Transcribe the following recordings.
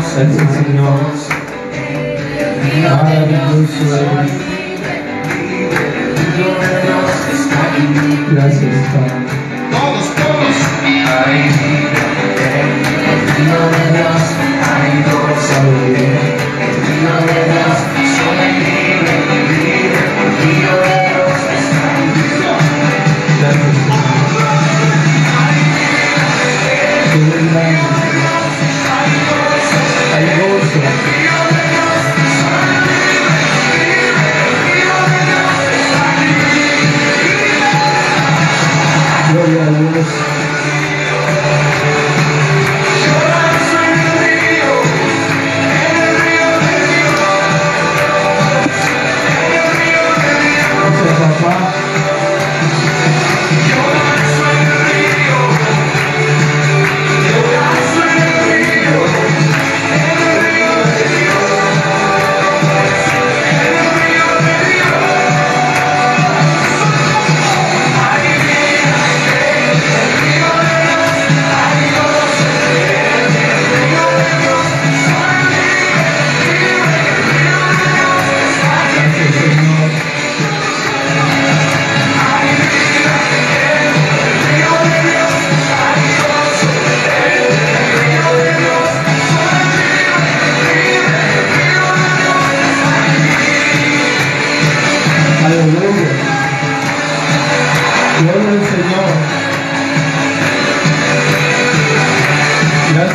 es el Señor. Maravilloso eres. Gracias, Padre. Todos, todos. Gracias,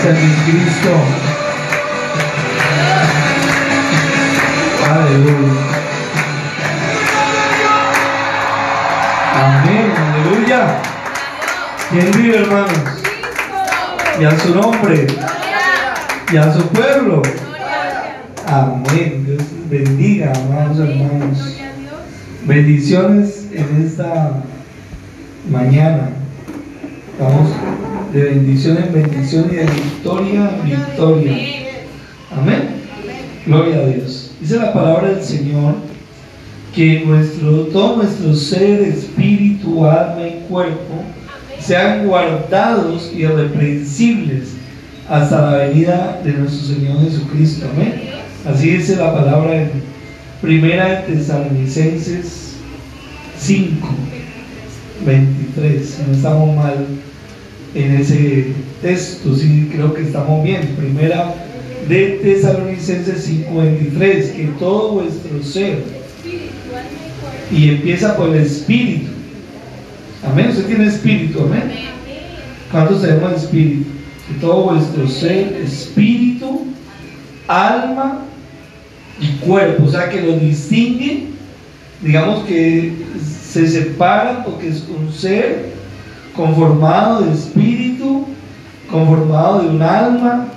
Gracias, Cristo. Aleluya. Amén, aleluya. ¿Quién vive, hermanos? Y a su nombre, y a su pueblo. Amén. Dios bendiga, amados hermanos. Bendiciones en esta mañana. Vamos de bendición en bendición y de victoria en victoria. Amén. Gloria a Dios. Dice la palabra del Señor que nuestro, todo nuestro ser, espíritu, alma y cuerpo sean guardados y irreprensibles hasta la venida de nuestro Señor Jesucristo. Amén. Así dice la palabra en Primera de Tesalonicenses 5, 23. Si no estamos mal en ese texto, sí creo que estamos bien. Primera de Tesalonicenses 5, 23. Que todo vuestro ser, y empieza por el espíritu. Amén. Usted tiene espíritu, amén. ¿Cuántos tenemos espíritu? Que todo vuestro ser, espíritu, alma y cuerpo, o sea que lo distingue, digamos que se separan porque es un ser conformado de espíritu, conformado de un alma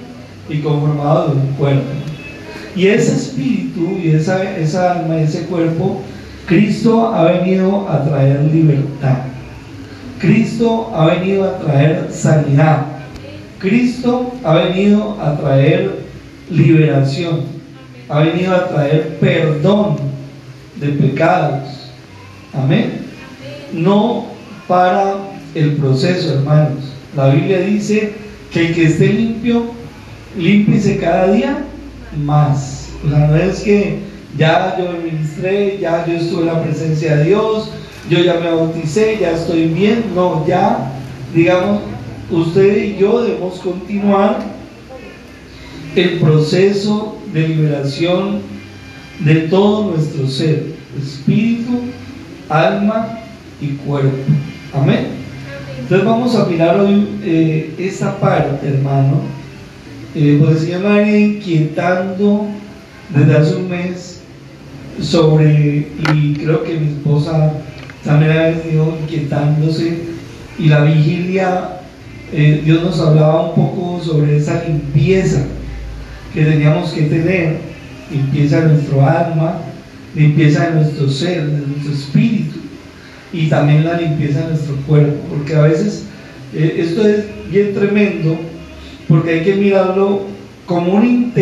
y conformado de un cuerpo. Y ese espíritu y esa, esa alma, ese cuerpo, Cristo ha venido a traer libertad. Cristo ha venido a traer sanidad. Cristo ha venido a traer liberación. Ha venido a traer perdón de pecados. Amén. No para el proceso, hermanos. La Biblia dice que el que esté limpio, límpiese cada día más. Sea, no es que ya yo me ministré, ya yo estuve en la presencia de Dios, yo ya me bauticé, ya estoy bien. No, ya, digamos, usted y yo debemos continuar el proceso de liberación de todo nuestro ser, espíritu, alma y cuerpo. Amén. Entonces vamos a mirar hoy eh, esta parte, hermano. Eh, pues Señor me ha venido inquietando desde hace un mes sobre, y creo que mi esposa también ha venido inquietándose, y la vigilia, eh, Dios nos hablaba un poco sobre esa limpieza que teníamos que tener, limpieza de nuestro alma, limpieza de nuestro ser, de nuestro espíritu, y también la limpieza de nuestro cuerpo, porque a veces eh, esto es bien tremendo, porque hay que mirarlo como un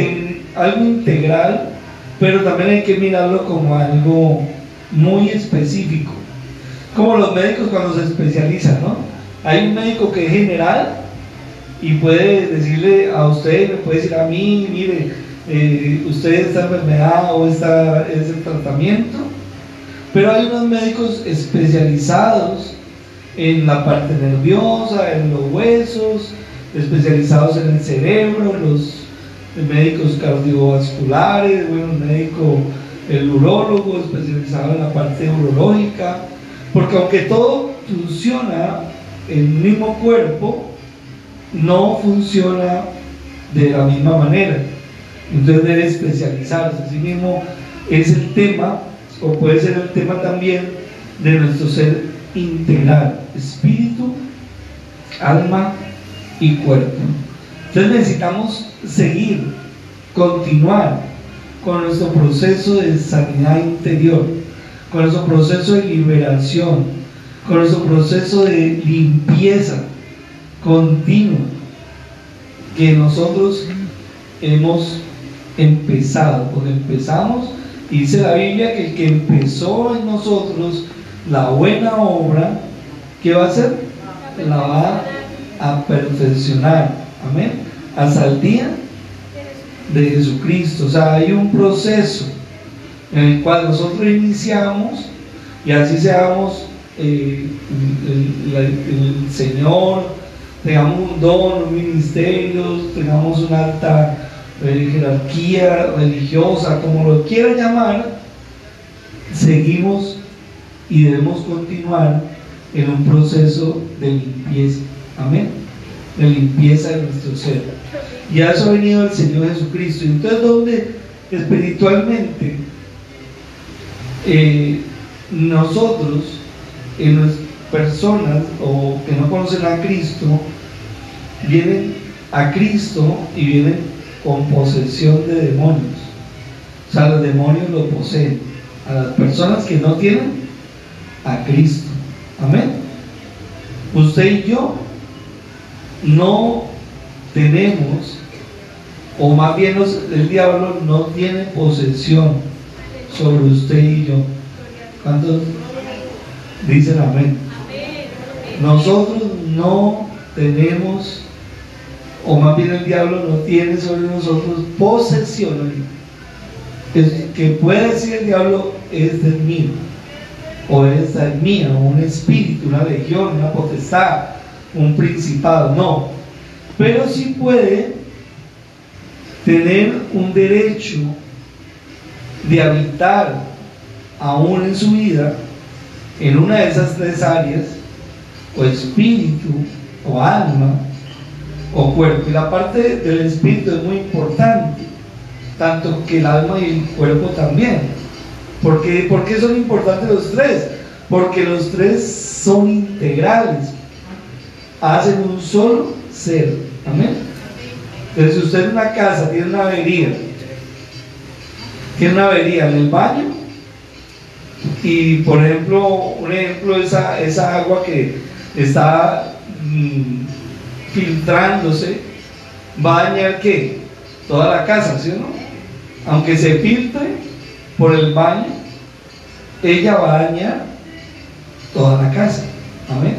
algo integral, pero también hay que mirarlo como algo muy específico. Como los médicos cuando se especializan, ¿no? Hay un médico que es general y puede decirle a usted, me puede decir a mí, mire, eh, usted esta enfermedad o esta, ese tratamiento. Pero hay unos médicos especializados en la parte nerviosa, en los huesos, especializados en el cerebro, los médicos cardiovasculares, bueno, médico, el urólogo especializado en la parte urológica, porque aunque todo funciona en el mismo cuerpo, no funciona de la misma manera. Entonces debe especializarse. Así mismo es el tema, o puede ser el tema también de nuestro ser integral, espíritu, alma y cuerpo. Entonces necesitamos seguir, continuar con nuestro proceso de sanidad interior, con nuestro proceso de liberación, con nuestro proceso de limpieza continua que nosotros hemos empezado, porque empezamos, dice la Biblia que el que empezó en nosotros la buena obra, ¿qué va a hacer? La va a perfeccionar, amén, hasta el día de Jesucristo. O sea, hay un proceso en el cual nosotros iniciamos y así seamos eh, el, Señor, tengamos un don, un ministerio, tengamos una alta eh, jerarquía religiosa, como lo quieran llamar, seguimos y debemos continuar en un proceso de limpieza. Amén. De limpieza de nuestro ser. Y a eso ha venido el Señor Jesucristo. Entonces, donde espiritualmente eh, nosotros, en las personas o que no conocen a Cristo, vienen a Cristo y vienen con posesión de demonios. O sea, los demonios lo poseen. A las personas que no tienen a Cristo. Amén. Usted y yo no tenemos, o más bien el diablo no tiene posesión sobre usted y yo. ¿Cuántos dicen amén? Nosotros no tenemos, o más bien el diablo no tiene sobre nosotros posesión. Que, que puede decir el diablo es del mío o esta es mía, un espíritu, una legión, una potestad, un principado, no. Pero sí puede tener un derecho de habitar aún en su vida en una de esas tres áreas, o espíritu, o alma, o cuerpo. Y la parte del espíritu es muy importante, tanto que el alma y el cuerpo también. ¿Por qué, son importantes los tres? Porque los tres son integrales, hacen un solo ser. Amén. Entonces, si usted en una casa tiene una avería, tiene una avería en el baño, y por ejemplo, un ejemplo, esa, esa agua que está mm, filtrándose, va a dañar qué? Toda la casa, ¿sí o no? Aunque se filtre, por el baño, ella va a dañar toda la casa. Amén.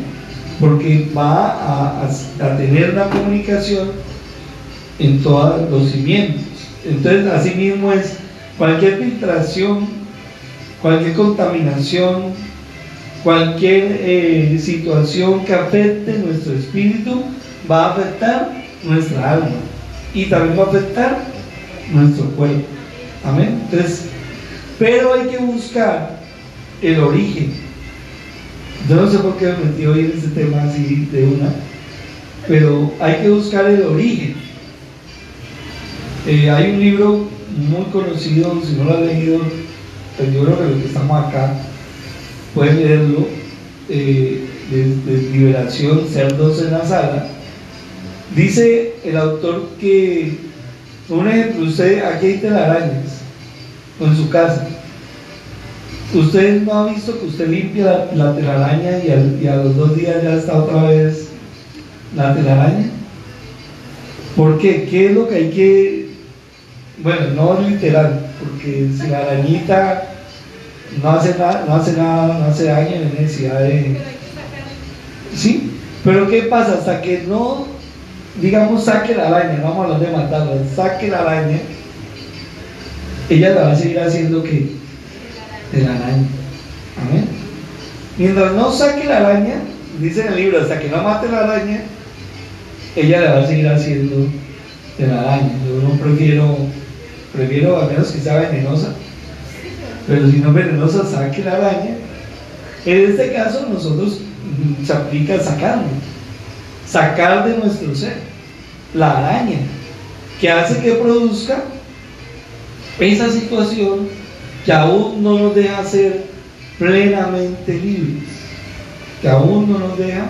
Porque va a, tener una comunicación en todos los cimientos. Entonces, así mismo es cualquier filtración, cualquier contaminación, cualquier eh, situación que afecte nuestro espíritu va a afectar nuestra alma y también va a afectar nuestro cuerpo. Amén. Entonces, pero hay que buscar el origen. Yo no sé por qué me metí hoy en este tema así de una, pero hay que buscar el origen. Eh, hay un libro muy conocido, si no lo ha leído, pues yo creo que los que estamos acá pueden leerlo, eh, de, Liberación, Cerdos en la Sala. Dice el autor que, un ejemplo, usted, aquí hay telarañas, en su casa. ¿Usted no ha visto que usted limpia la, telaraña y, a los dos días ya está otra vez la telaraña? ¿Por qué? ¿Qué es lo que hay que... Bueno, no literal, porque si la arañita no hace nada, no hace nada, no hace daño, necesidad de... Sí, pero ¿qué pasa? Hasta que no digamos, saque la araña, vamos a hablar de matarla, saque la araña, ella la va a seguir haciendo que de la araña. Amén. Mientras no saque la araña, dice en el libro, hasta que no mate la araña, ella la va a seguir haciendo de la araña. Yo no prefiero, prefiero al menos que sea venenosa, pero si no venenosa, saque la araña. En este caso, nosotros mm, se aplica sacarlo, sacar de nuestro ser la araña, que hace que produzca esa situación que aún no nos deja ser plenamente libres, que aún no nos deja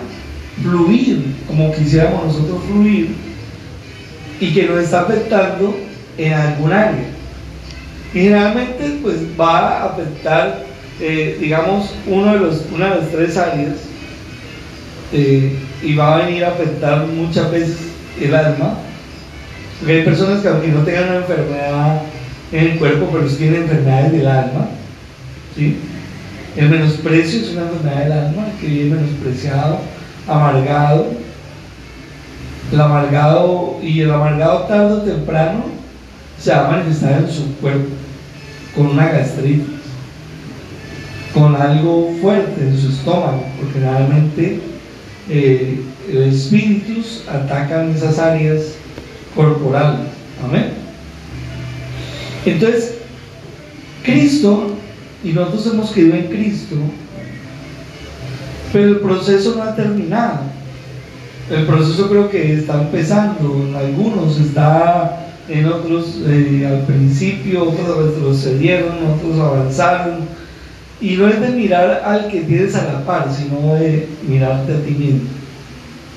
fluir como quisiéramos nosotros fluir y que nos está afectando en algún área. Y generalmente pues va a afectar, eh, digamos, uno de los, una de las tres áreas eh, y va a venir a afectar muchas veces el alma. Porque hay personas que aunque no tengan una enfermedad en el cuerpo, pero sí tienen enfermedades del alma. ¿sí? El menosprecio es una enfermedad del alma, que vive menospreciado, amargado. El amargado y el amargado tarde o temprano se va a manifestar en su cuerpo con una gastritis, con algo fuerte en su estómago, porque realmente eh, espíritus atacan esas áreas corporales. Amén. Entonces, Cristo, y nosotros hemos querido en Cristo, pero el proceso no ha terminado. El proceso creo que está empezando, en algunos está en otros eh, al principio, otros retrocedieron, otros avanzaron. Y no es de mirar al que tienes a la par, sino de mirarte a ti mismo.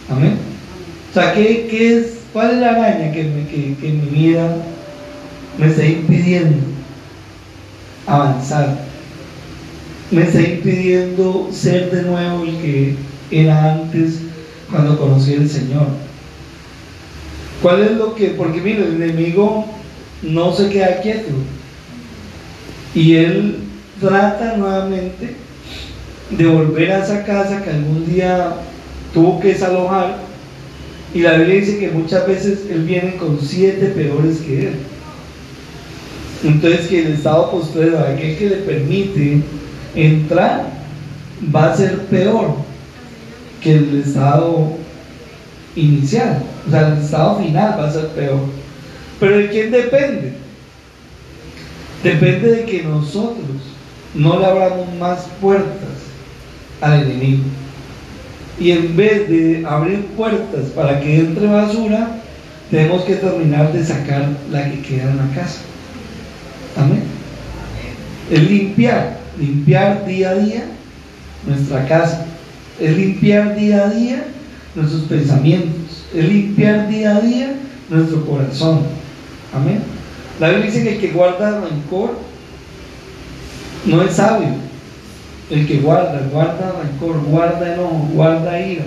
Amén. O sea, ¿qué, es, ¿cuál es la araña que, que, que en mi vida me está impidiendo avanzar? me está impidiendo ser de nuevo el que era antes cuando conocí al Señor. ¿Cuál es lo que? Porque mire, el enemigo no se queda quieto. Y él trata nuevamente de volver a esa casa que algún día tuvo que desalojar. Y la Biblia dice que muchas veces él viene con siete peores que él. Entonces que el estado postrero, aquel que le permite entrar va a ser peor que el estado inicial. O sea, el estado final va a ser peor. Pero ¿de quién depende? Depende de que nosotros no le abramos más puertas al enemigo. Y en vez de abrir puertas para que entre basura, tenemos que terminar de sacar la que queda en la casa. Amén. Es limpiar limpiar día a día nuestra casa, es limpiar día a día nuestros pensamientos, es limpiar día a día nuestro corazón. Amén. La Biblia dice que el que guarda rencor no es sabio. El que guarda, guarda rencor, guarda enojo, guarda ira.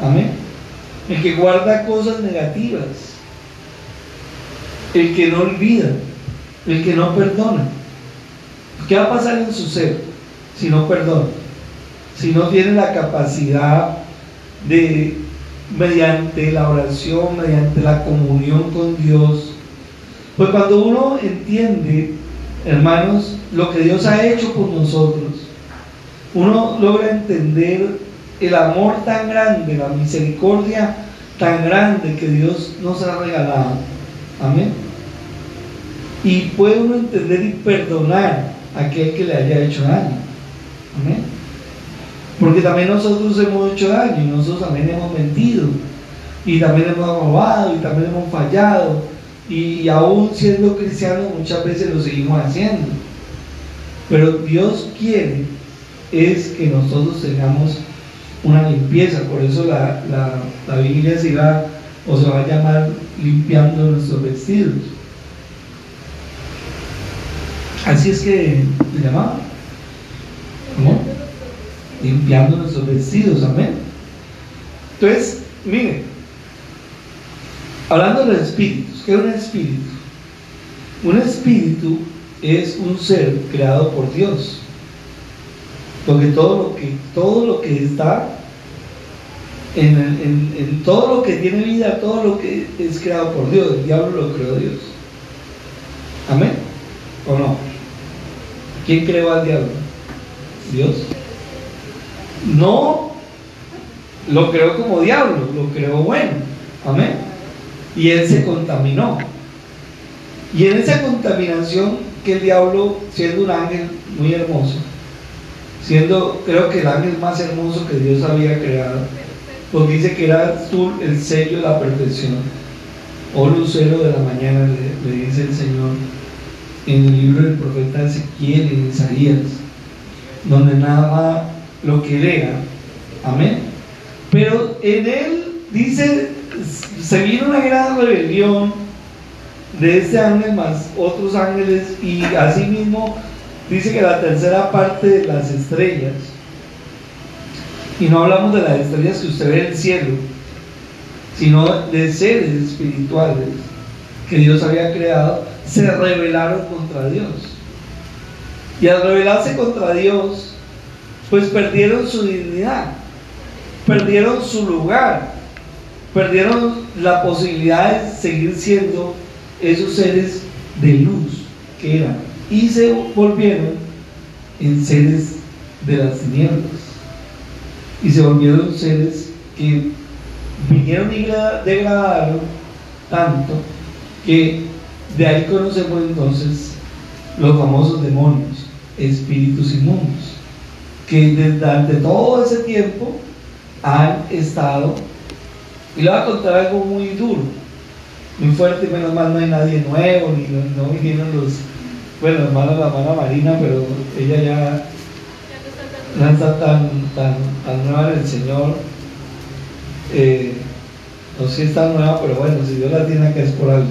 Amén. El que guarda cosas negativas. El que no olvida. El que no perdona. ¿Qué va a pasar en su ser si no perdona? Si no tiene la capacidad de, mediante la oración, mediante la comunión con Dios. Pues cuando uno entiende, hermanos, lo que Dios ha hecho por nosotros, uno logra entender el amor tan grande, la misericordia tan grande que Dios nos ha regalado. Amén. Y puede uno entender y perdonar aquel que le haya hecho daño. Amén. Porque también nosotros hemos hecho daño y nosotros también hemos mentido y también hemos robado y también hemos fallado y aún siendo cristianos muchas veces lo seguimos haciendo. Pero Dios quiere es que nosotros tengamos una limpieza, por eso la, la, la Biblia se va o se va a llamar limpiando nuestros vestidos. Así es que le llamaba. ¿Cómo? Limpiando nuestros vestidos, amén. Entonces, miren, hablando de los espíritus, ¿qué es un espíritu? Un espíritu es un ser creado por Dios. Porque todo lo que, todo lo que está en, todo lo que tiene vida, todo lo que es creado por Dios. El diablo lo creó Dios. Amén. ¿O no? ¿Quién creó al diablo? Dios. No lo creó como diablo, lo creó bueno. Amén. Y él se contaminó. Y en esa contaminación que el diablo, siendo un ángel muy hermoso, siendo creo que el ángel más hermoso que Dios había creado, porque dice que era el sello de la perfección, o lucero de la mañana, le, le dice el Señor en el libro del profeta Ezequiel, en Isaías, donde nada lo que lea, amén. Pero en él dice, se vino una gran rebelión de este ángel más otros ángeles y asimismo dice que la tercera parte de las estrellas, y no hablamos de las estrellas que usted ve en el cielo, sino de seres espirituales que Dios había creado, se rebelaron contra Dios. Y al rebelarse contra Dios, pues perdieron su dignidad, perdieron su lugar, perdieron la posibilidad de seguir siendo esos seres de luz que eran y se volvieron en seres de las tinieblas. Y se volvieron seres que vinieron y degradaron tanto que de ahí conocemos entonces los famosos demonios, espíritus inmundos, que desde todo ese tiempo han estado, y le voy a contar algo muy duro, muy fuerte, menos mal no hay nadie nuevo, ni no, vinieron los, bueno, hermana la hermana Marina, pero ella ya no está tan, tan, tan nueva en el Señor. Eh, no sé si está nueva, pero bueno, si Dios la tiene que es por algo.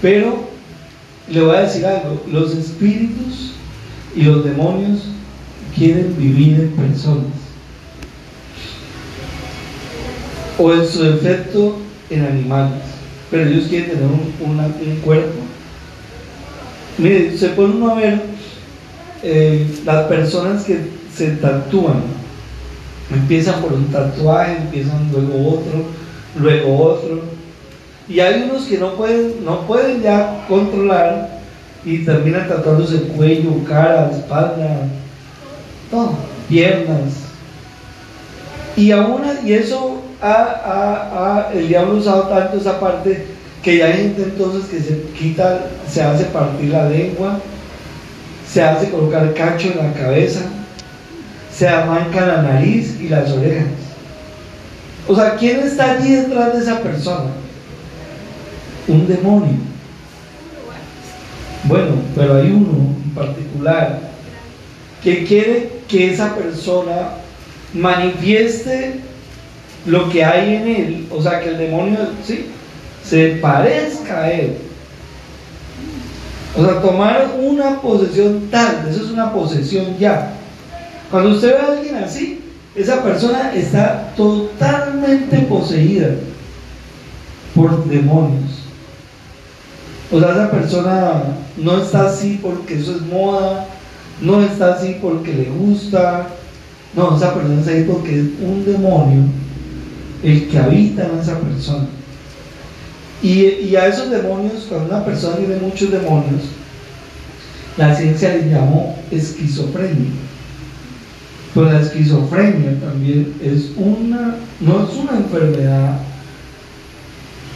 Pero le voy a decir algo, los espíritus y los demonios quieren vivir en personas. O en su efecto en animales pero ellos quieren tener un, cuerpo. Mire, se puede uno a ver eh, las personas que se tatúan. Empiezan por un tatuaje, empiezan luego otro, luego otro. Y hay unos que no pueden, no pueden ya controlar y terminan tatuándose el cuello, cara, espalda, todo, piernas. Y aún y eso el diablo ha usado tanto esa parte que ya hay gente entonces que se quita, se hace partir la lengua, se hace colocar cacho en la cabeza, se amanca la nariz y las orejas. O sea, ¿quién está allí detrás de esa persona? Un demonio. Bueno, pero hay uno en particular que quiere que esa persona manifieste lo que hay en él, o sea, que el demonio ¿sí? se parezca a él. O sea, tomar una posesión tal, eso es una posesión ya. Cuando usted ve a alguien así, esa persona está totalmente poseída por demonios. O sea, esa persona no está así porque eso es moda, no está así porque le gusta, no, esa persona está ahí porque es un demonio el que habita en esa persona. Y, a esos demonios, cuando una persona tiene muchos demonios, la ciencia le llamó esquizofrenia. Pero la esquizofrenia también es una, no es una enfermedad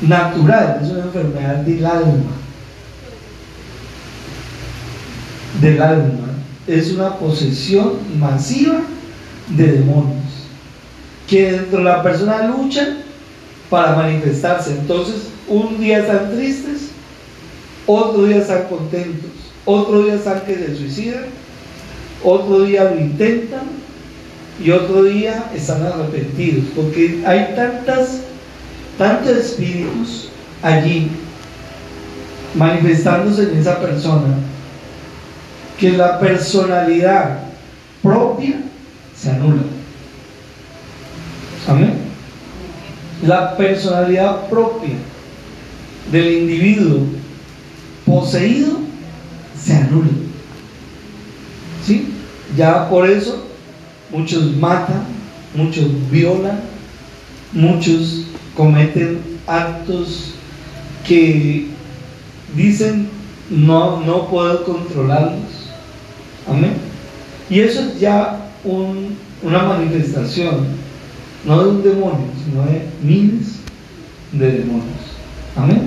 natural, es una enfermedad del alma. Del alma. Es una posesión masiva de demonios que dentro de la persona luchan para manifestarse. Entonces, un día están tristes, otro día están contentos, otro día están que se suicidan, otro día lo intentan y otro día están arrepentidos, porque hay tantas, tantos espíritus allí manifestándose en esa persona que la personalidad propia se anula. Amén. La personalidad propia del individuo poseído se anula. ¿Sí? Ya por eso muchos matan, muchos violan, muchos cometen actos que dicen no, no puedo controlarlos. Amén. Y eso es ya una manifestación, no de un demonio, sino de miles de demonios. Amén.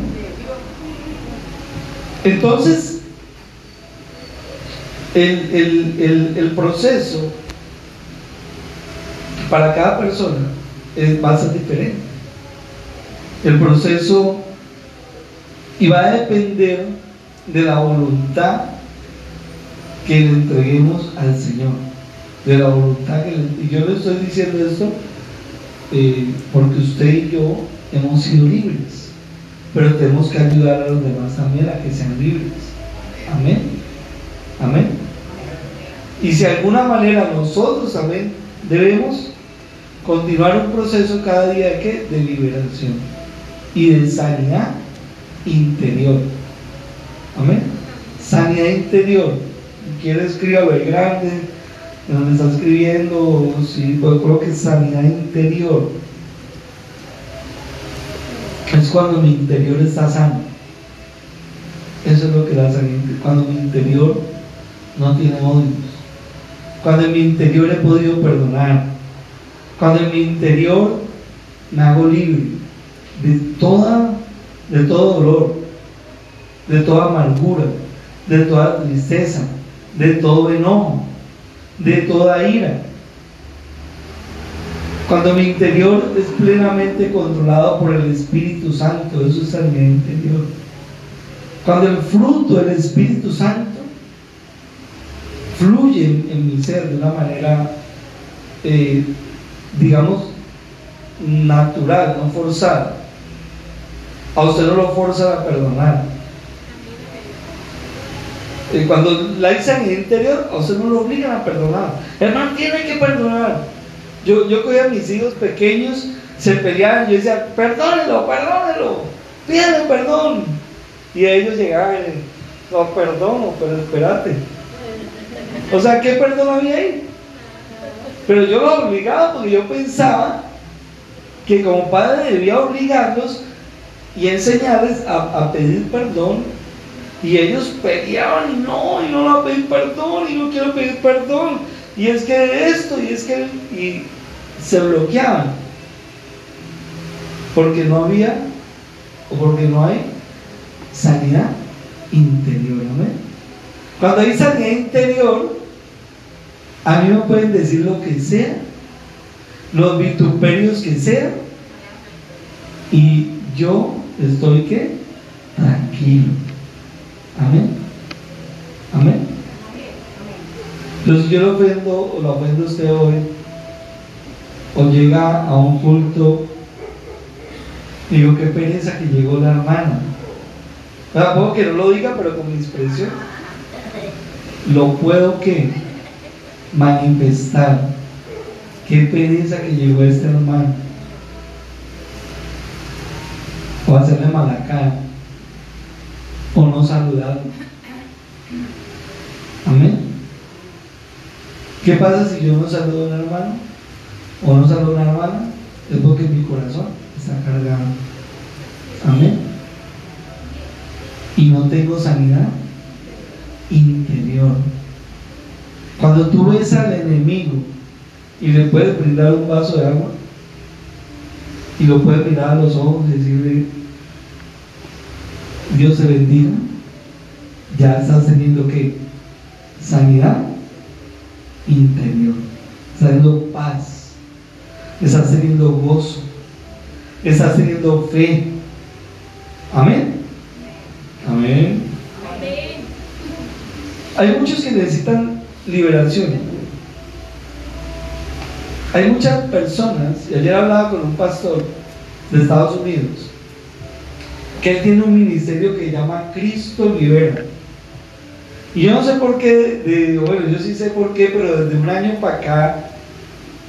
Entonces, el, el proceso para cada persona va a ser diferente. El proceso y va a depender de la voluntad que le entreguemos al Señor. De la voluntad que y yo le estoy diciendo esto eh, porque usted y yo hemos sido libres, pero tenemos que ayudar a los demás también a que sean libres. Amén. Amén. Y si de alguna manera nosotros también debemos continuar un proceso cada día de, de liberación y de sanidad interior. Amén. Sanidad interior. Quiere escribir grande, donde está escribiendo, sí, pues creo que sanidad interior. Es cuando mi interior está sano. Eso es lo que da sanidad. Cuando mi interior no tiene odios. Cuando en mi interior he podido perdonar cuando en mi interior me hago libre de toda, de todo dolor, de toda amargura, de toda tristeza, de todo enojo, de toda ira. Cuando mi interior es plenamente controlado por el Espíritu Santo, eso es mi interior. Cuando el fruto del Espíritu Santo fluye en, mi ser de una manera eh, digamos, natural, no forzada. A usted no lo forza a perdonar. Y cuando la en interior, a usted no lo obligan a perdonar. Hermano, tiene que perdonar. Yo, yo cogía a mis hijos pequeños, se peleaban, yo decía, perdónelo, perdónelo, pídale perdón. Y ellos llegaban no perdono, pero espérate. O sea, ¿qué perdón había ahí? Pero yo lo obligaba porque yo pensaba que como padre debía obligarlos y enseñarles a, pedir perdón. Y ellos peleaban y no, y no lo pedir perdón, y no quiero pedir perdón. Y es que esto, y es que. Y se bloqueaban. Porque no había, o porque no hay sanidad interior. Cuando hay sanidad interior, a mí me pueden decir lo que sea, los vituperios que sean, y yo estoy que tranquilo. Amén. Amén. Entonces yo lo ofendo o lo ofendo usted hoy, o llega a un culto, digo qué pereza que llegó la hermana. Puedo que no lo diga, pero con mi expresión, lo puedo que manifestar. Qué pereza que llegó este hermano. O hacerle mala. O no saludarlo. Amén. ¿Qué pasa si yo no saludo a un hermano? O no saludo a una hermana? Es porque mi corazón está cargado. Amén. Y no tengo sanidad interior. Cuando tú ves al enemigo y le puedes brindar un vaso de agua y lo puedes mirar a los ojos y decirle, Dios te bendiga, ya estás teniendo que sanidad interior, estás teniendo paz, estás teniendo gozo, estás teniendo fe. Amén. Amén. Hay muchos que necesitan liberación. Hay muchas personas, y ayer hablaba con un pastor de Estados Unidos, que él tiene un ministerio que llama Cristo Libera. Y yo no sé por qué, bueno, yo sí sé por qué, pero desde un año para acá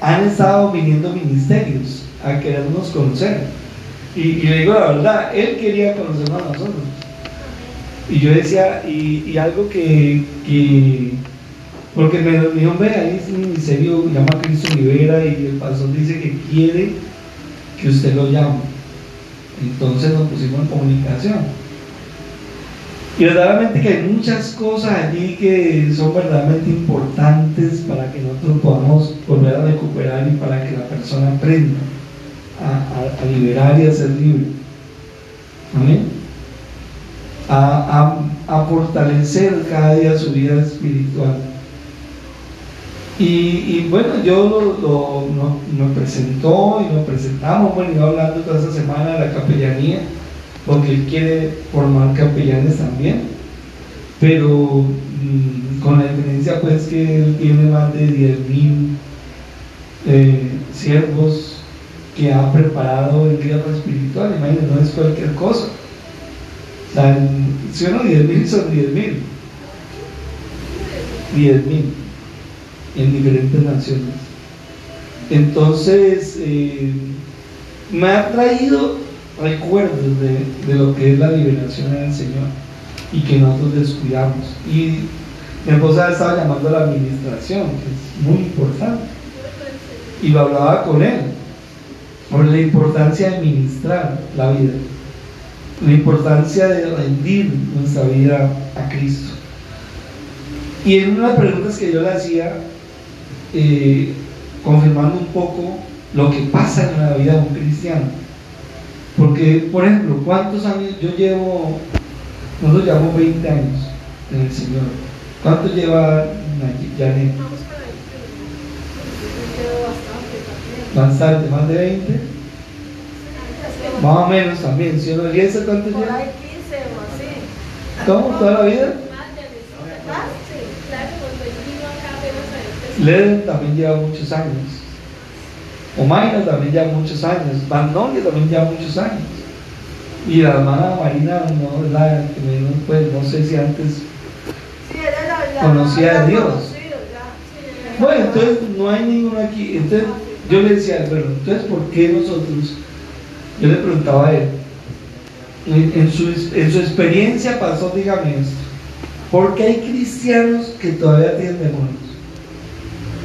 han estado viniendo ministerios a querernos conocer. Y, le digo la verdad, él quería conocernos a nosotros. Y yo decía, y, algo que porque me dijo, ve, ahí es un ministerio, llama Cristo Libera y el pastor dice que quiere que usted lo llama. Entonces nos pusimos en comunicación. Y verdaderamente que hay muchas cosas allí que son verdaderamente importantes para que nosotros podamos volver a recuperar y para que la persona aprenda a, liberar y a ser libre. Amén. A, fortalecer cada día su vida espiritual. Y, bueno, yo lo, lo, lo, nos, presentó y nos presentamos, bueno, iba hablando toda esa semana de la capellanía, porque él quiere formar capellanes también, pero mm, con la diferencia pues que él tiene más de 10.000 eh, siervos que ha preparado el guerra espiritual, imagínense, no es cualquier cosa. O sea, si uno 10.000 son 10.000. 10.000 en diferentes naciones. Entonces, eh, me ha traído recuerdos de, lo que es la liberación en el Señor y que nosotros descuidamos. Y mi esposa estaba llamando a la administración, que es muy importante. Y lo hablaba con él sobre la importancia de ministrar la vida, la importancia de rendir nuestra vida a Cristo. Y en una de las preguntas que yo le hacía, eh, confirmando un poco lo que pasa en la vida de un cristiano. Porque, por ejemplo, ¿cuántos años yo llevo? Nosotros llevamos 20 años en el Señor. ¿Cuánto lleva Janet? Bastante, más de 20. Más o menos también. Si uno ¿cuánto lleva? ¿Cómo? ¿Toda la vida? Leden también lleva muchos años. Omaina también lleva muchos años. Magnolia también lleva muchos años. Y la hermana Marina, no, la, pues, no sé si antes conocía a Dios. Bueno, entonces no hay ninguno aquí. Entonces yo le decía, pero entonces ¿por qué nosotros? Yo le preguntaba a él, en, su, en su experiencia pasó, dígame esto, ¿por qué hay cristianos que todavía tienen demonios?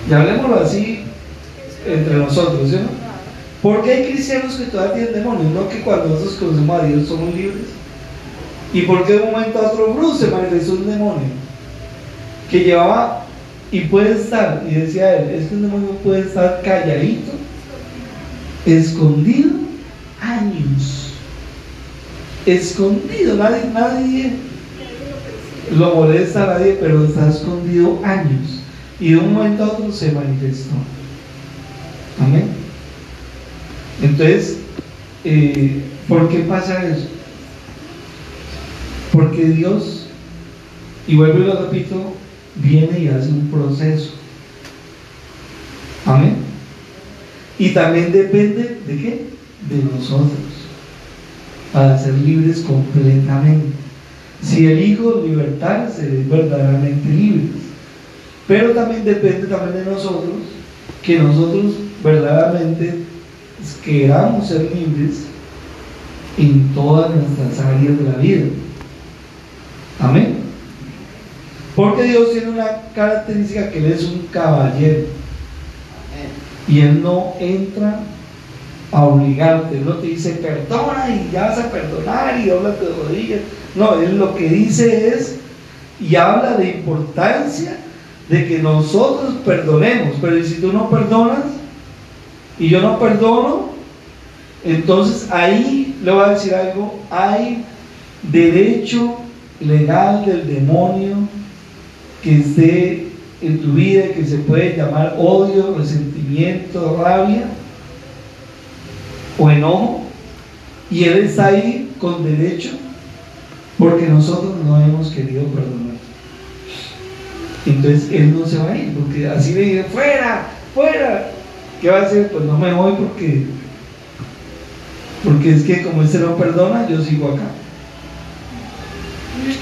Y hablemoslo así entre nosotros, ¿sí? ¿Por qué hay cristianos que todavía tienen demonios? No que cuando nosotros conocemos a Dios somos libres. ¿Y por qué de un momento a otro Bruce se manifestó un demonio? Que llevaba y puede estar, y decía él, es que un demonio puede estar calladito, escondido, años. Escondido, nadie, nadie lo molesta a nadie, pero está escondido años. Y de un momento a otro se manifestó. Amén. Entonces, eh, ¿por qué pasa eso? Porque Dios, y vuelvo y lo repito, viene y hace un proceso. Amén. Y también depende de qué? De nosotros. Para ser libres completamente. Si el Hijo libertar, seré verdaderamente libres. Pero también depende también de nosotros que nosotros verdaderamente queramos ser libres en todas nuestras áreas de la vida. Amén. Porque Dios tiene una característica que Él es un caballero. Y Él no entra a obligarte. Él no te dice perdona y ya vas a perdonar y habla de rodillas. No, Él lo que dice es y habla de importancia de que nosotros perdonemos. Pero si tú no perdonas y yo no perdono, entonces ahí le voy a decir algo, hay derecho legal del demonio que esté en tu vida, que se puede llamar odio, resentimiento, rabia o enojo, y Él está ahí con derecho porque nosotros no hemos querido perdonar. Entonces Él no se va a ir, porque así le dice, fuera, fuera. ¿Qué va a hacer? Pues no me voy porque, porque es que como Él se no perdona, yo sigo acá.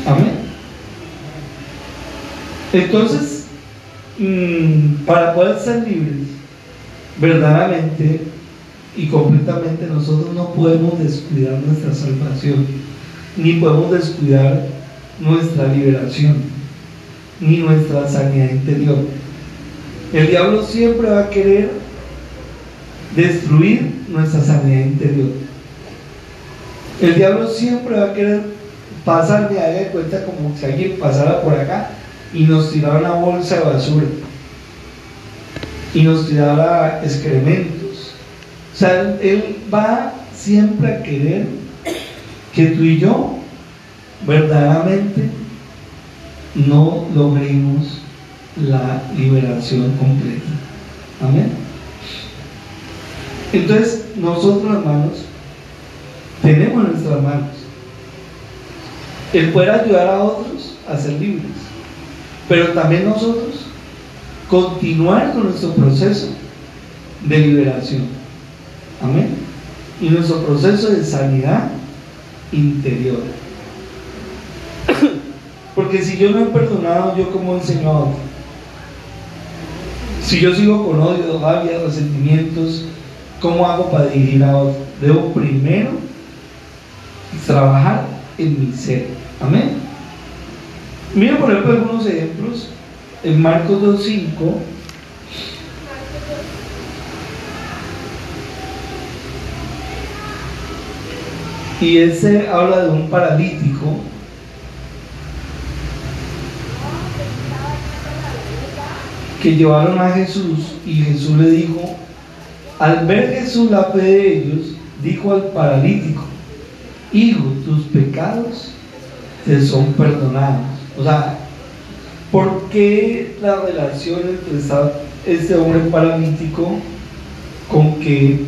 Amén. Entonces, mm, para poder ser libres, verdaderamente y completamente, nosotros no podemos descuidar nuestra salvación, ni podemos descuidar nuestra liberación, ni nuestra sanidad interior. El diablo siempre va a querer destruir nuestra sanidad interior. El diablo siempre va a querer pasar de haga de cuenta como si alguien pasara por acá y nos tirara una bolsa de basura y nos tirara excrementos. O sea, él va siempre a querer que tú y yo verdaderamente no logremos la liberación completa. Amén. Entonces, nosotros hermanos, tenemos en nuestras manos el poder ayudar a otros a ser libres, pero también nosotros continuar con nuestro proceso de liberación. Amén. Y nuestro proceso de sanidad interior. Porque si yo no he perdonado, yo como a otro. Si yo sigo con odio, rabia, resentimientos, ¿cómo hago para dirigir a otro? Debo primero trabajar en mi ser. Amén. Miren por ejemplo algunos ejemplos. En Marcos 2.5 y ese habla de un paralítico que llevaron a Jesús y Jesús le dijo, al ver Jesús la fe de ellos, dijo al paralítico, hijo, tus pecados te son perdonados. O sea, ¿por qué la relación entre este hombre paralítico con que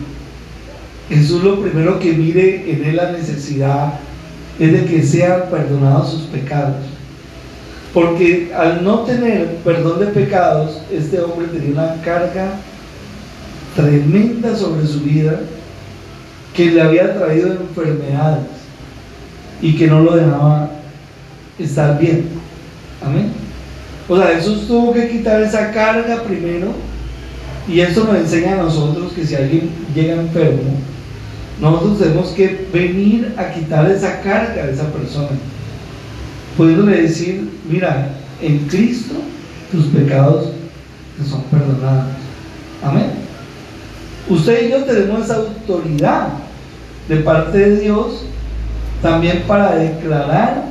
Jesús lo primero que mire en él la necesidad es de que sean perdonados sus pecados? Porque al no tener perdón de pecados, este hombre tenía una carga tremenda sobre su vida que le había traído enfermedades y que no lo dejaba estar bien. Amén. O sea, Jesús tuvo que quitar esa carga primero y esto nos enseña a nosotros que si alguien llega enfermo, nosotros tenemos que venir a quitar esa carga de esa persona pudiéndole decir, mira, en Cristo tus pecados te son perdonados. Amén. Usted y yo tenemos esa autoridad de parte de Dios también para declarar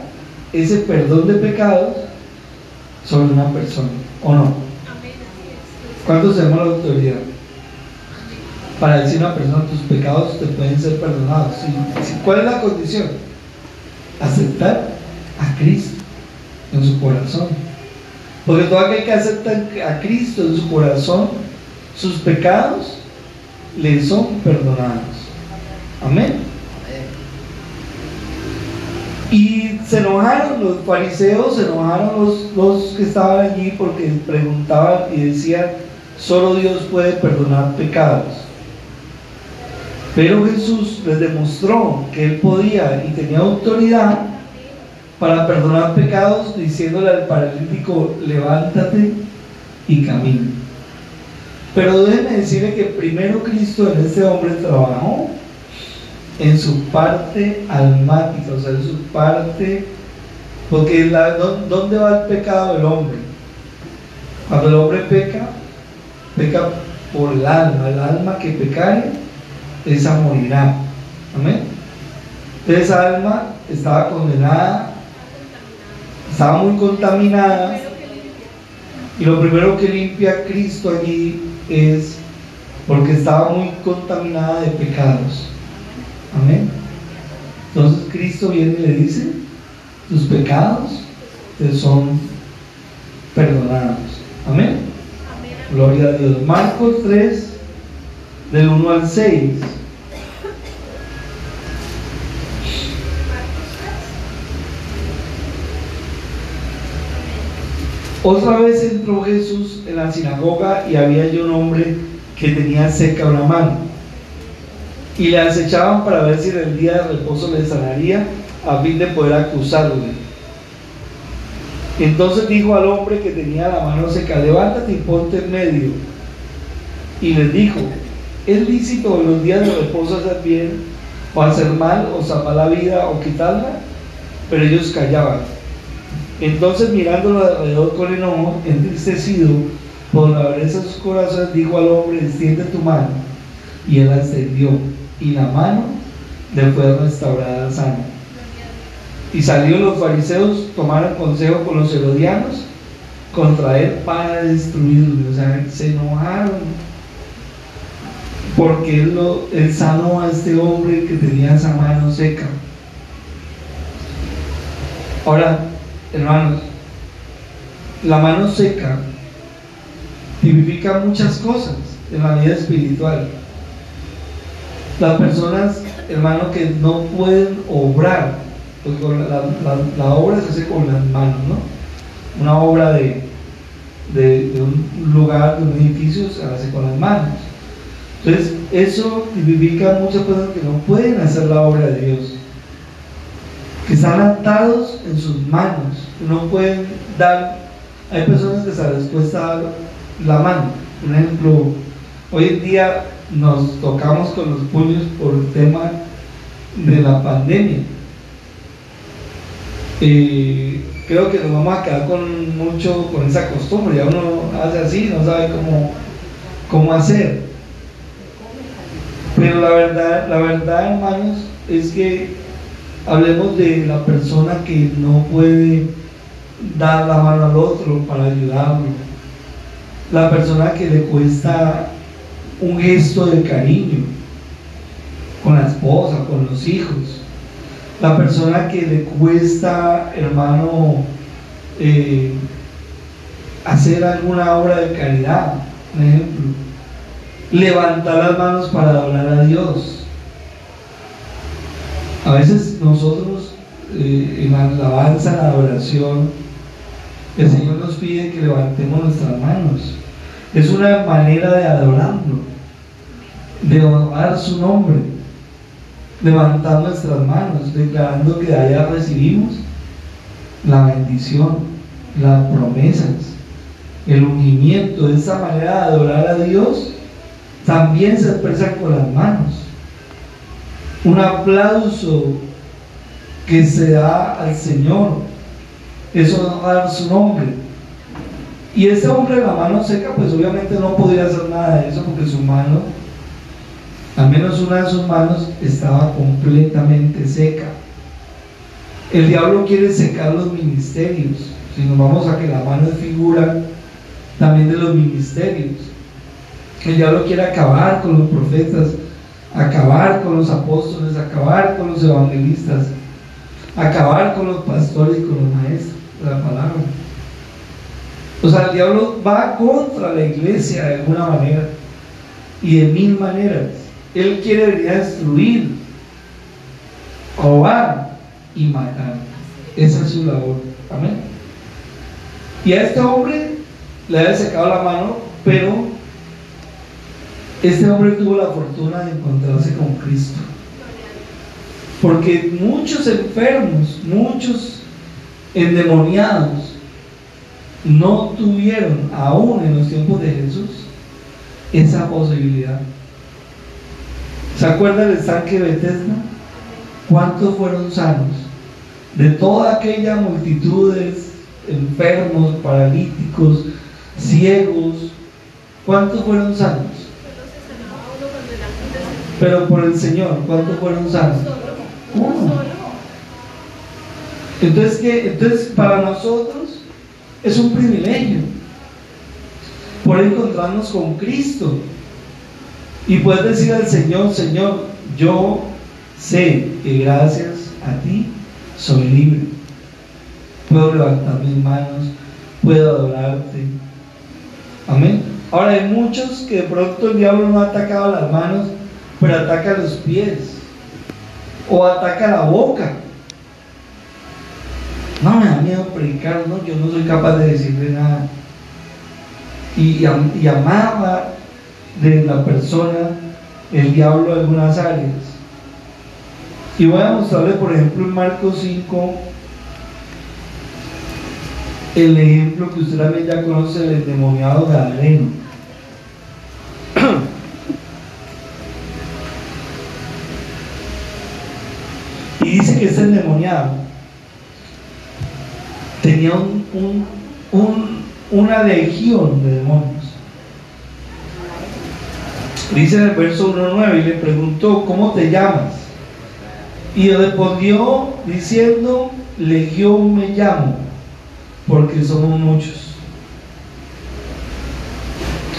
ese perdón de pecados sobre una persona, ¿o no? ¿Cuántos tenemos la autoridad? Para decir a una persona, tus pecados te pueden ser perdonados. ¿Cuál es la condición? Aceptar a Cristo en su corazón. Porque todo aquel que acepta a Cristo en su corazón, sus pecados le son perdonados. Amén. Y se enojaron los fariseos, se enojaron los, los que estaban allí porque preguntaban y decían, solo Dios puede perdonar pecados. Pero Jesús les demostró que él podía y tenía autoridad para perdonar pecados, diciéndole al paralítico, levántate y camina. Pero déjenme decirle que primero Cristo en este hombre trabajó en su parte almática, o sea, en su parte, porque la, ¿dónde va el pecado del hombre? Cuando el hombre peca, peca por el alma, el alma que pecare, esa morirá. Amén. Esa alma estaba condenada estaba muy contaminada y lo primero que limpia Cristo allí es porque estaba muy contaminada de pecados. Amén. Entonces Cristo viene y le dice, tus pecados te son perdonados. Amén. Gloria a Dios. Marcos 3, del 1 al 6. Otra vez entró Jesús en la sinagoga y había allí un hombre que tenía seca una mano. Y le acechaban para ver si en el día de reposo le sanaría a fin de poder acusarle. Entonces dijo al hombre que tenía la mano seca, levántate y ponte en medio. Y les dijo, ¿es lícito en los días de reposo hacer bien o hacer mal o salvar la vida o quitarla? Pero ellos callaban. Entonces mirándolo alrededor con enojo, entristecido por la dureza de sus corazones, dijo al hombre, extiende tu mano. y él ascendió y la mano le fue restaurada sana. Y salieron los fariseos, tomaron consejo con los herodianos contra él para destruirlo. O sea, se enojaron porque él, lo, él sanó a este hombre que tenía esa mano seca. Ahora, hermanos, la mano seca significa muchas cosas en la vida espiritual. Las personas, hermano, que no pueden obrar, porque la, obra se hace con las manos, ¿no? Una obra de, de, un lugar, de un edificio, se hace con las manos. Entonces, eso significa muchas personas que no pueden hacer la obra de Dios, están atados en sus manos, no pueden dar. Hay personas que se les cuesta dar la mano. Por ejemplo, hoy en día nos tocamos con los puños por el tema de la pandemia. Y creo que nos vamos a quedar con mucho con esa costumbre. Ya uno hace así, no sabe cómo, cómo hacer. Pero la verdad, la verdad, hermanos, es que hablemos de la persona que no puede dar la mano al otro para ayudarlo. La persona que le cuesta un gesto de cariño con la esposa, con los hijos. La persona que le cuesta, hermano, eh, hacer alguna obra de caridad, por ejemplo. Levantar las manos para adorar a Dios. A veces nosotros eh, en la alabanza, la adoración, el Señor nos pide que levantemos nuestras manos. Es una manera de adorarlo, de honrar su nombre, levantar nuestras manos, declarando que de allá recibimos la bendición, las promesas, el ungimiento. De esa manera de adorar a Dios también se expresa con las manos. Un aplauso que se da al Señor es honrar su nombre y ese hombre de la mano seca, pues obviamente no podía hacer nada de eso porque su mano, al menos una de sus manos, estaba completamente seca. El diablo quiere secar los ministerios. Si nos vamos a que la mano es figura también de los ministerios. El diablo quiere acabar con los profetas, acabar con los apóstoles, acabar con los evangelistas, acabar con los pastores y con los maestros de la palabra. O sea, el diablo va contra la iglesia de alguna manera y de mil maneras. Él quiere venir a destruir, robar y matar. Esa es su labor. Amén. Y a este hombre le había secado la mano, pero este hombre tuvo la fortuna de encontrarse con Cristo. Porque muchos enfermos, muchos endemoniados, no tuvieron aún en los tiempos de Jesús esa posibilidad. ¿Se acuerdan del estanque de Bethesda? ¿Cuántos fueron sanos? De toda aquella multitud de enfermos, paralíticos, ciegos, ¿cuántos fueron sanos? Pero por el Señor, ¿cuántos fueron sanos? Uno. Entonces, ¿qué? Entonces, para nosotros, es un privilegio por encontrarnos con Cristo y poder decir al Señor, Señor, yo sé que gracias a ti soy libre. Puedo levantar mis manos, puedo adorarte. Amén. Ahora hay muchos que de pronto el diablo no ha atacado las manos, pero ataca los pies o ataca la boca no, me da miedo predicar, no, yo no soy capaz de decirle nada. Y, amaba de la persona el diablo en algunas áreas. Y voy a mostrarle, por ejemplo, en Marcos 5, el ejemplo que usted también ya conoce del endemoniado Gadareno. endemoniado tenía un, una legión de demonios. Dice en el verso 1.9 y le preguntó, ¿cómo te llamas? Y respondió diciendo, Legión me llamo, porque somos muchos.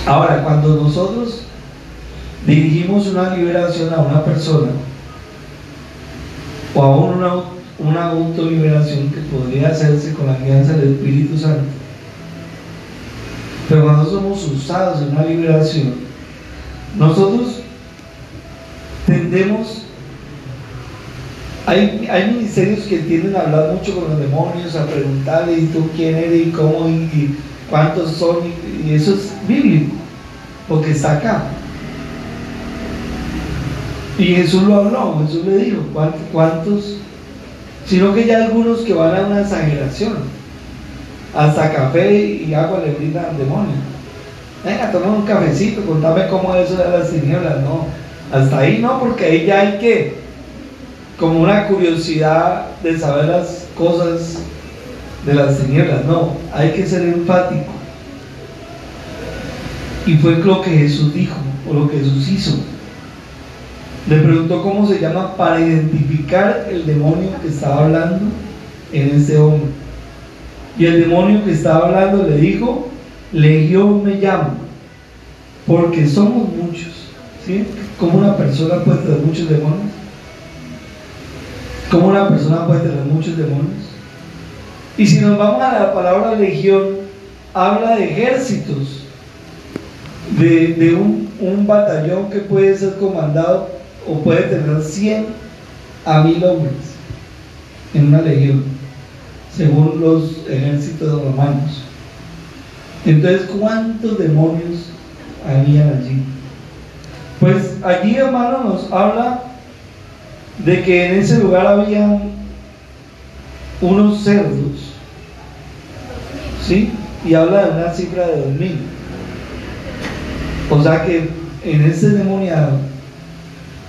Ahora, cuando nosotros dirigimos una liberación a una persona, o a una, una autoliberación que podría hacerse con la alianza del Espíritu Santo, pero cuando somos usados en una liberación, nosotros tendemos hay, hay, ministerios que tienden a hablar mucho con los demonios, a preguntarle, ¿y tú quién eres? ¿Y cómo? ¿Y, cuántos son? Y, eso es bíblico, porque está acá. Y Jesús lo habló, Jesús le dijo, ¿cuántos? Sino que ya algunos que van a una exageración hasta café y agua le brindan al demonio. Venga, toma un cafecito, contame cómo es eso de las tinieblas. No, hasta ahí no, porque ahí ya hay que, como una curiosidad de saber las cosas de las tinieblas. No, hay que ser enfático. Y fue lo que Jesús dijo, o lo que Jesús hizo. Le preguntó cómo se llama para identificar el demonio que estaba hablando en ese hombre. Y el demonio que estaba hablando le dijo, Legión me llamo, porque somos muchos. ¿Sí? ¿Cómo una persona puede tener muchos demonios? ¿Cómo una persona puede tener muchos demonios? Y si nos vamos a la palabra legión, habla de ejércitos, de, un, un, batallón que puede ser comandado o puede tener 100 a 1000 hombres en una legión según los ejércitos romanos. Entonces, ¿cuántos demonios había allí? Pues allí, hermano, nos habla de que en ese lugar había unos cerdos, ¿sí? Y habla de una cifra de dos mil. O sea que en ese demoniado,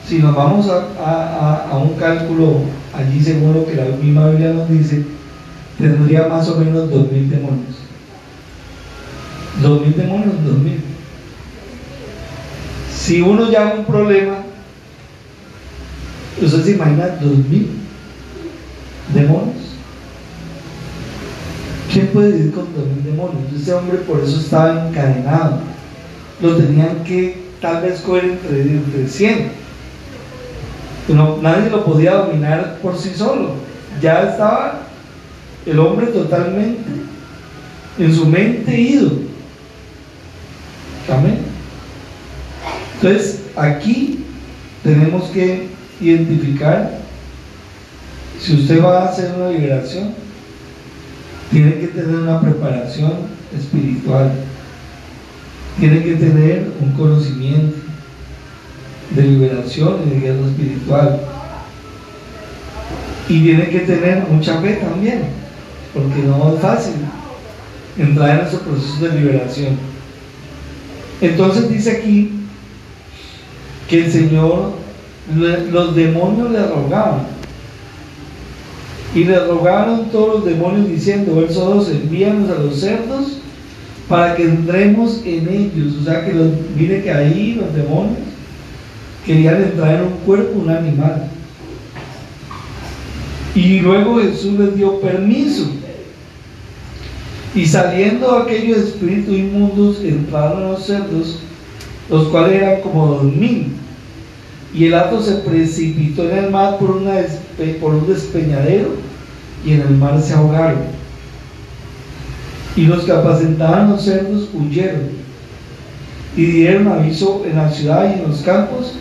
si nos vamos a, a un cálculo allí según lo que la misma Biblia nos dice, tendría más o menos dos mil demonios. Dos mil demonios, dos mil. Si uno llama un problema, ¿usted se imagina dos mil demonios? ¿Quién puede vivir con dos mil demonios? Ese hombre por eso estaba encadenado. Lo tenían que tal vez coger entre, entre 100. Nadie lo podía dominar por sí solo. Ya estaba el hombre totalmente en su mente ido. Amén. Entonces, aquí tenemos que identificar, si usted va a hacer una liberación, tiene que tener una preparación espiritual, tiene que tener un conocimiento de liberación y de guerra espiritual. Y tiene que tener mucha fe también porque no es fácil entrar en esos procesos de liberación. Entonces dice aquí que el Señor, los demonios le rogaban. Y le rogaron todos los demonios diciendo, verso 12, envíanos a los cerdos para que entremos en ellos. O sea que los, mire que ahí los demonios querían entrar en un cuerpo, un animal. Y luego Jesús les dio permiso. Y saliendo aquellos espíritus inmundos entraron los cerdos, los cuales eran como dos mil. Y el hato se precipitó en el mar por, por un despeñadero y en el mar se ahogaron. Y los que apacentaban los cerdos huyeron y dieron aviso en la ciudad y en los campos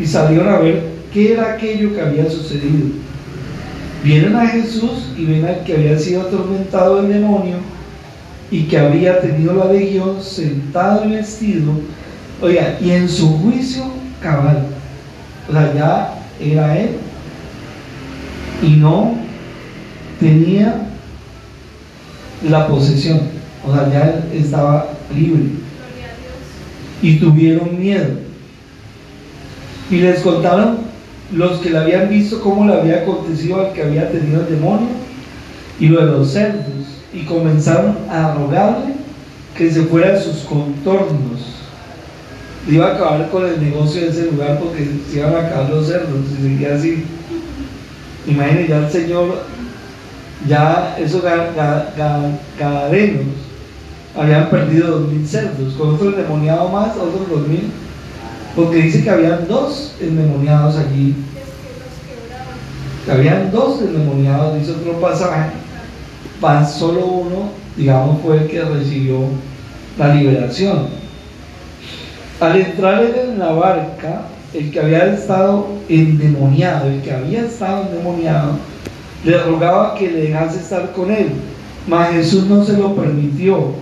y salieron a ver qué era aquello que había sucedido. Vienen a Jesús y ven al que había sido atormentado el demonio y que había tenido la legión sentado y vestido, oiga, y en su juicio cabal. O sea, ya era él y no tenía la posesión. O sea, ya él estaba libre. Y tuvieron miedo. Y les contaron los que le habían visto cómo le había acontecido al que había tenido el demonio y lo de los cerdos y comenzaron a rogarle que se fuera de sus contornos. iba a acabar con el negocio de ese lugar porque se iban a acabar los cerdos y seguía así. Imagínense ya el Señor, ya esos ganaderos habían perdido dos mil cerdos, con otro endemoniado más, otros dos mil, porque dice que habían dos endemoniados allí. Habían dos endemoniados, dice otro pasaje, más solo uno, digamos, fue el que recibió la liberación. Al entrar en la barca, el que había estado endemoniado, el que había estado endemoniado, le rogaba que le dejase estar con él. Mas Jesús no se lo permitió,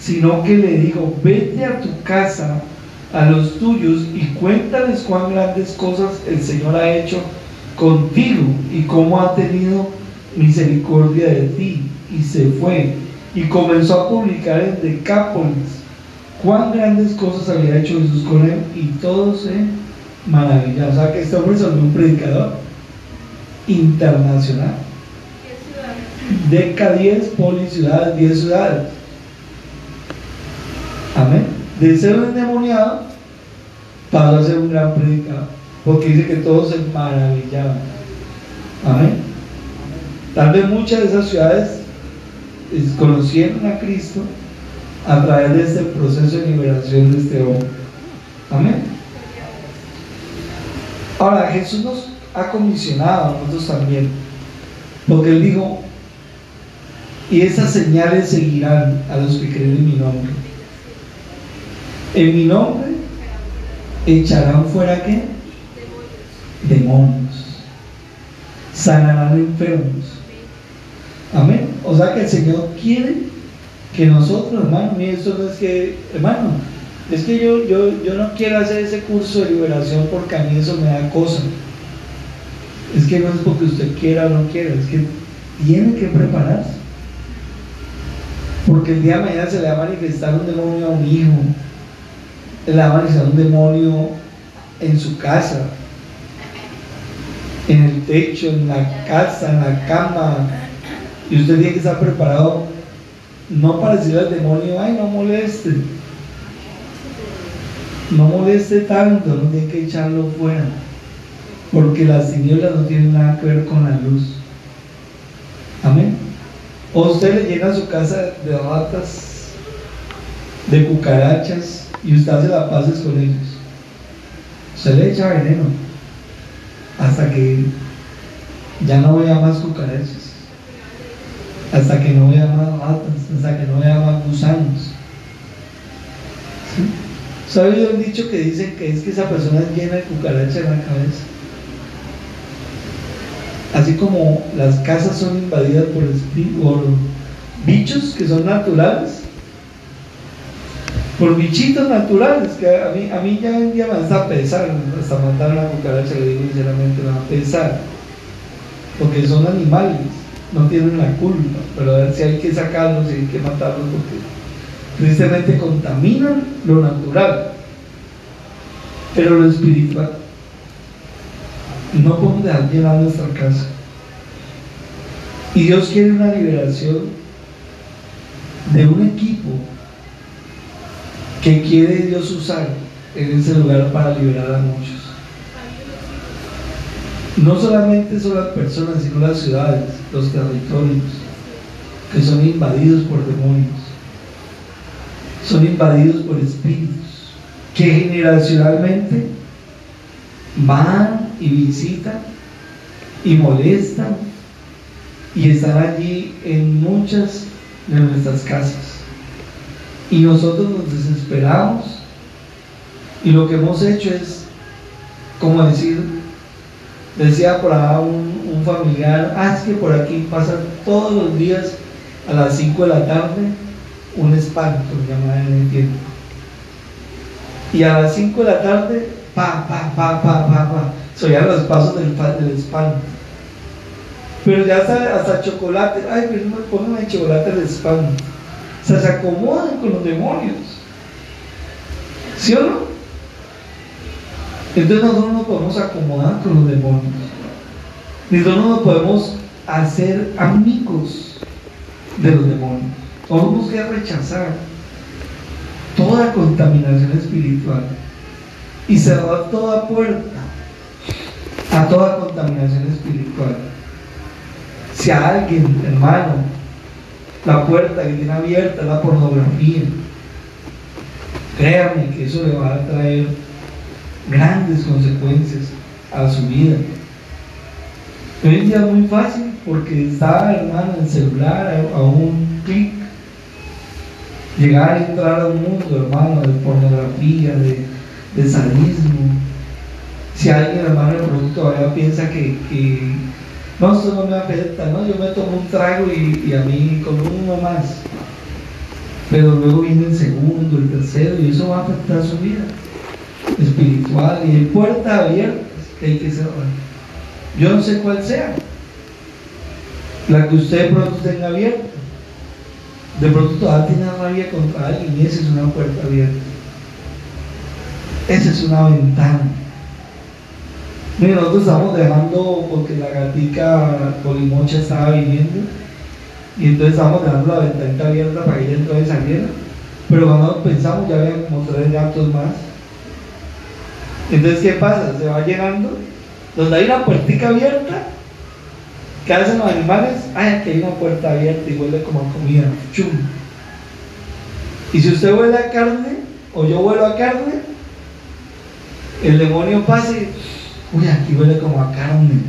sino que le dijo, vete a tu casa, a los tuyos, y cuéntales cuán grandes cosas el Señor ha hecho contigo y cómo ha tenido misericordia de ti. Y se fue y comenzó a publicar en Decápolis cuán grandes cosas había hecho Jesús con él y todos se maravillaron. O sea que este hombre se un predicador internacional. De 10 ciudades, 10 ciudades. Amén. De ser endemoniado, pasó a ser un gran predicador. Porque dice que todos se maravillaban. Amén. Tal vez muchas de esas ciudades conocieron a Cristo a través de este proceso de liberación de este hombre. Amén. Ahora, Jesús nos ha comisionado a nosotros también, porque Él dijo, y esas señales seguirán a los que creen en mi nombre. En mi nombre echarán fuera qué? Demonios. Sanarán enfermos. Amén. O sea que el Señor quiere que nosotros, hermano, y esto no es que, hermano, es que yo, yo, yo no quiero hacer ese curso de liberación porque a mí eso me da cosa. Es que no es porque usted quiera o no quiera, es que tiene que prepararse. Porque el día de mañana se le va a manifestar un demonio a un hijo, le va a un demonio en su casa, en el techo, en la casa, en la cama, y usted tiene que estar preparado no para decirle al demonio, ay, no moleste. No moleste tanto, no tiene que echarlo fuera. Porque las tinieblas no tienen nada que ver con la luz. Amén. O usted le llena su casa de ratas, de cucarachas, y usted hace la paces con ellos. Usted le echa veneno hasta que ya no vea más cucarachas hasta que no vea más ratas, hasta que no vea más gusanos. ¿Sí? ¿Sabes un dicho que dicen que es que esa persona es llena de cucarachas en la cabeza? Así como las casas son invadidas por bichos que son naturales, por bichitos naturales, que a mí, a mí ya en día me hasta pesar, hasta matar una cucaracha, le digo sinceramente, me va a pesar, porque son animales no tienen la culpa, pero a ver si hay que sacarlos y hay que matarlos porque tristemente contaminan lo natural, pero lo espiritual. No podemos dejar llenar nuestra casa. Y Dios quiere una liberación de un equipo que quiere Dios usar en ese lugar para liberar a muchos. No solamente son las personas, sino las ciudades, los territorios, que son invadidos por demonios, son invadidos por espíritus, que generacionalmente van y visitan y molestan y están allí en muchas de nuestras casas. Y nosotros nos desesperamos y lo que hemos hecho es, como decir, Decía por ahí un, familiar, ah, es que por aquí pasan todos los días a las 5 de la tarde un espanto, llamaba en el tiempo. Y a las 5 de la tarde, pa, pa, pa, pa, pa, pa, soñar los pasos del, del espanto. Pero ya hasta, hasta chocolate, ay, pero no me pongan el chocolate del espanto. Se acomodan con los demonios. ¿Sí o no? Entonces nosotros no nos podemos acomodar con los demonios. Nosotros no nos podemos hacer amigos de los demonios. Tenemos que rechazar toda contaminación espiritual. y cerrar toda puerta a toda contaminación espiritual. Si a alguien, hermano, la puerta que tiene abierta la pornografía, créame que eso le va a traer grandes consecuencias a su vida. Hoy en día es muy fácil porque está, hermano, el celular a, un clic. Llegar y entrar a un mundo, hermano, de pornografía, de, sadismo. Si alguien, hermano, el producto todavía piensa que no, eso no me afecta, ¿no? Yo me tomo un trago y, a mí con uno más. Pero luego viene el segundo, el tercero, y eso va a afectar su vida espiritual. Y hay puertas abiertas que hay que cerrar. Yo no sé cuál sea. La que usted de pronto tenga abierta. De pronto todavía tiene rabia contra alguien y esa es una puerta abierta. Esa es una ventana. Mira, nosotros estamos dejando porque la gatica colimocha estaba viniendo y entonces estamos dejando la ventanita abierta para que ella entonces saliera. Pero cuando pensamos ya había como tres gatos más. Entonces, ¿qué pasa? Se va llegando donde hay una puertica abierta, ¿qué hacen los animales? Ay, aquí hay una puerta abierta y huele como a comida. Chum. Y si usted huele a carne, o yo huelo a carne, el demonio pasa y, uy, aquí huele como a carne.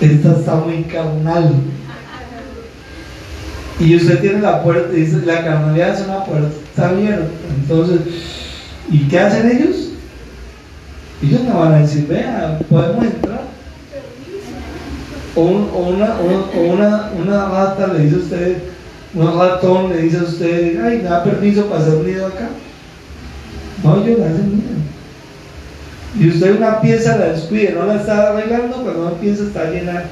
Esta está muy carnal. Y usted tiene la puerta, dice, la carnalidad es una puerta abierta. Entonces, ¿y qué hacen ellos? Ellos no van a decir, vea, podemos entrar. O, una, una, una rata le dice a usted, un ratón le dice a usted, ay, da permiso para hacer nido acá. No, ellos le hacen nido. Y usted una pieza la descuide, no la está arreglando, cuando una pieza está llena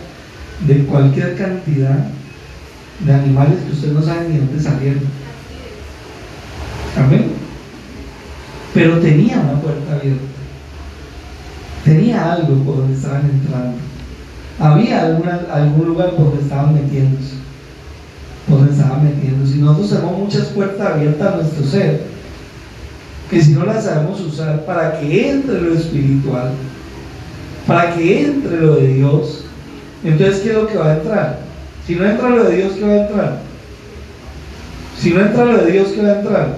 de cualquier cantidad de animales que usted no sabe ni dónde salieron. Amén. Pero tenía una puerta abierta tenía algo por donde estaban entrando. Había alguna, algún lugar por donde estaban metiéndose. Por donde estaban metiéndose. Y nosotros tenemos muchas puertas abiertas a nuestro ser. Que si no las sabemos usar para que entre lo espiritual, para que entre lo de Dios, entonces ¿qué es lo que va a entrar? Si no entra lo de Dios, ¿qué va a entrar? Si no entra lo de Dios, ¿qué va a entrar?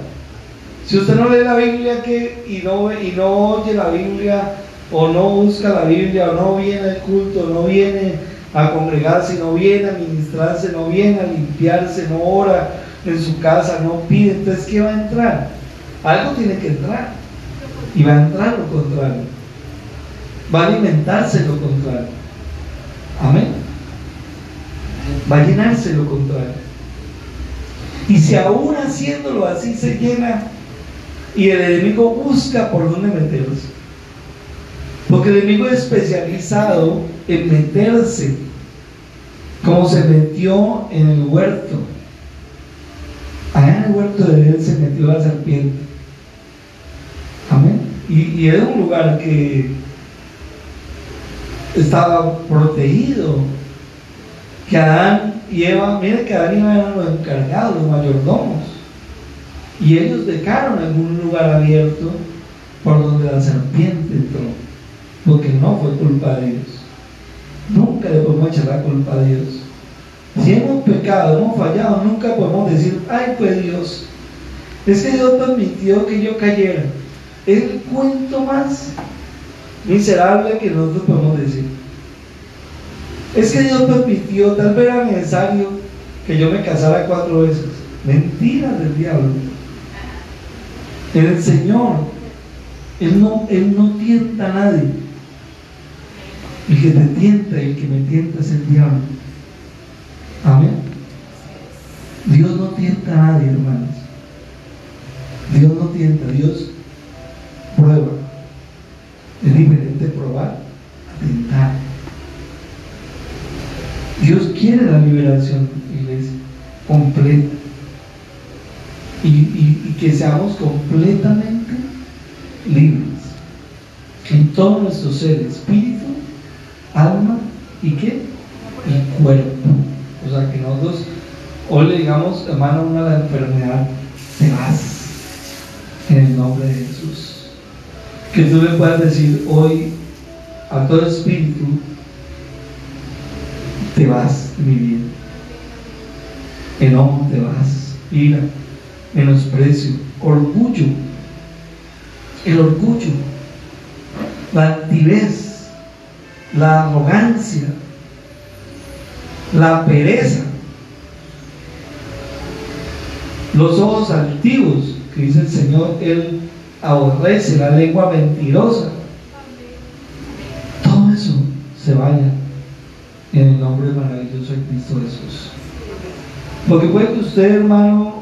Si usted no lee la Biblia ¿qué? y, no, y no oye la Biblia, o no busca la Biblia, o no viene al culto, no viene a congregarse, no viene a ministrarse, no viene a limpiarse, no ora en su casa, no pide, entonces ¿qué va a entrar? Algo tiene que entrar. Y va a entrar lo contrario. Va a alimentarse lo contrario. Amén. Va a llenarse lo contrario. Y si aún haciéndolo así se llena y el enemigo busca por dónde meterse, porque el enemigo es especializado en meterse, como se metió en el huerto. Allá en el huerto de él se metió la serpiente. Amén. Y, era un lugar que estaba protegido. Que Adán y Eva, mire que Adán y Eva eran los encargados, los mayordomos. Y ellos dejaron algún lugar abierto por donde la serpiente entró porque no fue culpa de Dios. Nunca le podemos echar la culpa a Dios. Si hemos pecado, hemos fallado, nunca podemos decir, ay pues Dios, es que Dios permitió que yo cayera. El cuento más miserable que nosotros podemos decir. Es que Dios permitió, tal vez era necesario que yo me casara cuatro veces. Mentira del diablo. El Señor, Él no, Él no tienta a nadie. El que te tienta y el que me tienta es el diablo. Amén. Dios no tienta a nadie, hermanos. Dios no tienta, Dios prueba. Es diferente probar a. Dios quiere la liberación, iglesia, completa. Y, que seamos completamente libres en todo nuestro ser, espíritu, alma y qué? Y cuerpo. O sea que nosotros hoy le digamos, hermano, una la enfermedad, te vas en el nombre de Jesús. Que tú le puedas decir hoy a todo espíritu, te vas mi vida. Enojo, te vas. Ira, menosprecio, orgullo. El orgullo, la altivez, la arrogancia, la pereza, los ojos altivos, que dice el Señor, Él aborrece la lengua mentirosa. Todo eso se vaya en el nombre maravilloso de Cristo Jesús. Porque puede que usted, hermano,